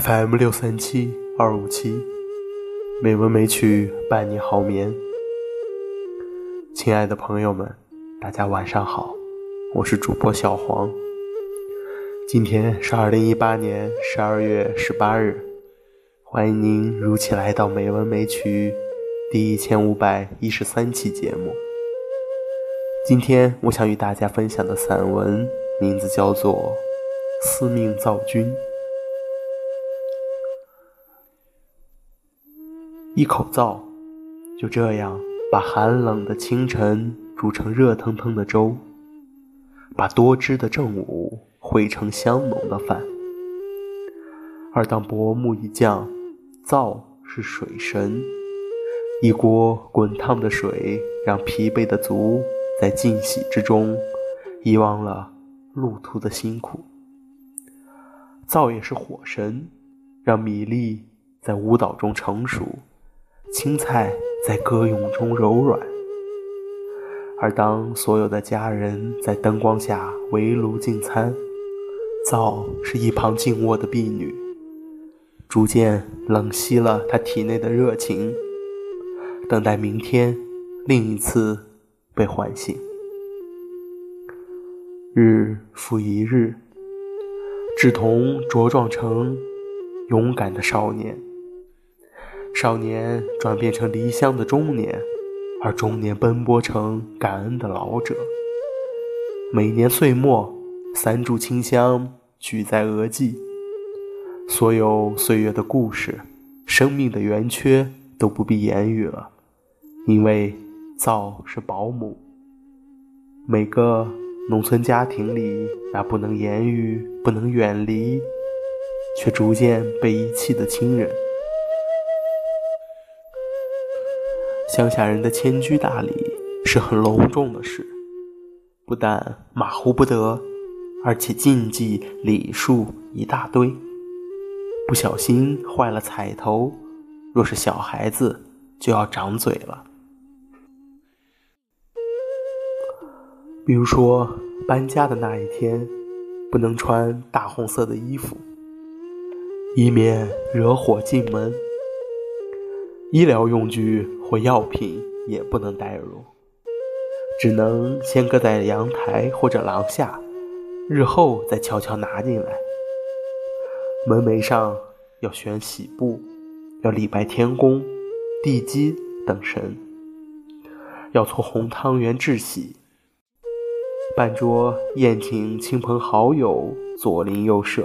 FM 六三七二五七，美文美曲伴你好眠。亲爱的朋友们，大家晚上好，我是主播小黄。今天是二零一八年十二月十八日，欢迎您如期来到《美文美曲》第一千五百一十三期节目。今天我想与大家分享的散文名字叫做《司命造君》。一口灶，就这样把寒冷的清晨煮成热腾腾的粥，把多汁的正午烩成香浓的饭。而当薄暮一降，灶是水神，一锅滚烫的水让疲惫的足在尽喜之中遗忘了路途的辛苦。灶也是火神，让米粒在舞蹈中成熟。青菜在歌咏中柔软，而当所有的家人在灯光下围炉进餐，灶是一旁静卧的婢女，逐渐冷熄了她体内的热情，等待明天另一次被唤醒。日复一日，志同茁壮成勇敢的少年。少年转变成离乡的中年，而中年奔波成感恩的老者。每年岁末，三炷清香举在额际，所有岁月的故事，生命的圆缺都不必言语了，因为灶是保姆。每个农村家庭里，那不能言语、不能远离，却逐渐被遗弃的亲人。乡下人的迁居大礼是很隆重的事，不但马虎不得，而且禁忌礼数一大堆。不小心坏了彩头，若是小孩子就要长嘴了。比如说搬家的那一天，不能穿大红色的衣服，以免惹火进门。医疗用具或药品也不能带入，只能先搁在阳台或者廊下，日后再悄悄拿进来。门楣上要悬喜布，要礼拜天公、地基等神，要搓红汤圆致喜。办桌宴请亲朋好友，左邻右舍。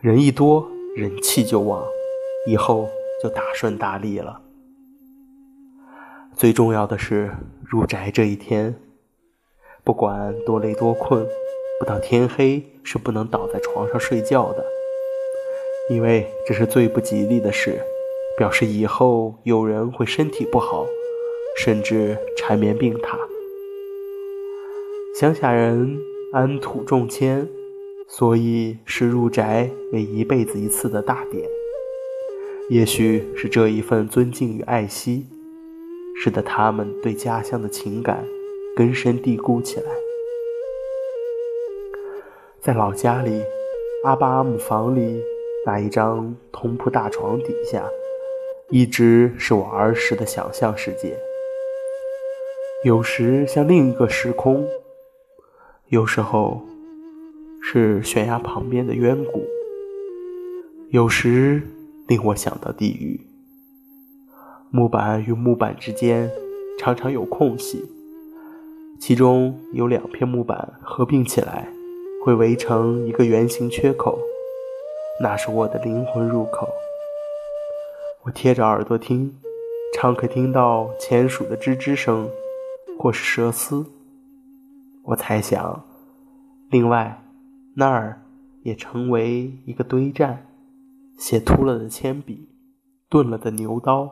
人一多，人气就旺，以后。就大顺大利了。最重要的是入宅这一天，不管多累多困，不到天黑是不能倒在床上睡觉的，因为这是最不吉利的事，表示以后有人会身体不好，甚至缠绵病榻。乡下人安土重迁，所以视入宅为一辈子一次的大典。也许是这一份尊敬与爱惜，使得他们对家乡的情感根深蒂固起来。在老家里，阿巴阿姆房里那一张通铺大床底下，一直是我儿时的想象世界。有时像另一个时空，有时候是悬崖旁边的渊谷，有时。令我想到地狱。木板与木板之间常常有空隙，其中有两片木板合并起来，会围成一个圆形缺口，那是我的灵魂入口。我贴着耳朵听，常可听到钱鼠的吱吱声，或是蛇嘶。我猜想，另外那儿也成为一个堆栈。写秃了的铅笔，钝了的牛刀，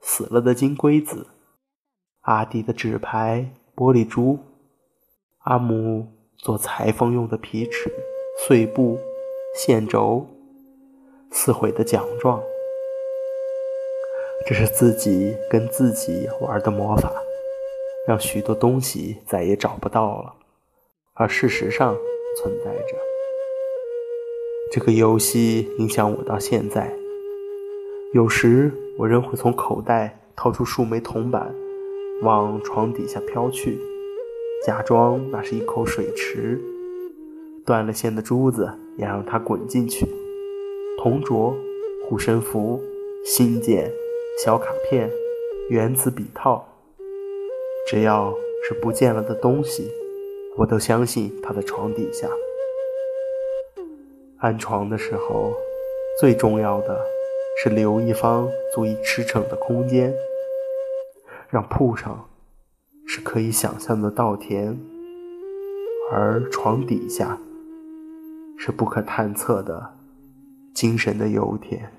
死了的金龟子，阿弟的纸牌、玻璃珠，阿母做裁缝用的皮尺、碎布、线轴，撕毁的奖状。这是自己跟自己玩的魔法，让许多东西再也找不到了，而事实上存在着。这个游戏影响我到现在。有时我仍会从口袋掏出数枚铜板，往床底下飘去，假装那是一口水池。断了线的珠子也让它滚进去。铜镯、护身符、信件、小卡片、原子笔套，只要是不见了的东西，我都相信它在床底下。安床的时候，最重要的。是留一方足以驰骋的空间，让铺上是可以想象的稻田，而床底下是不可探测的精神的油田。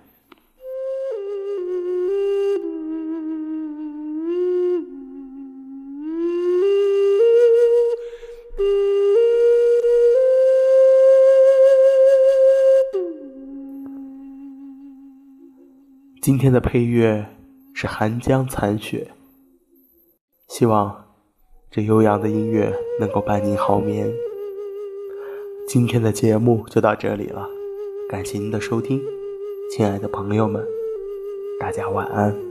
今天的配乐是《寒江残雪》，希望这悠扬的音乐能够伴您好眠。今天的节目就到这里了，感谢您的收听，亲爱的朋友们，大家晚安。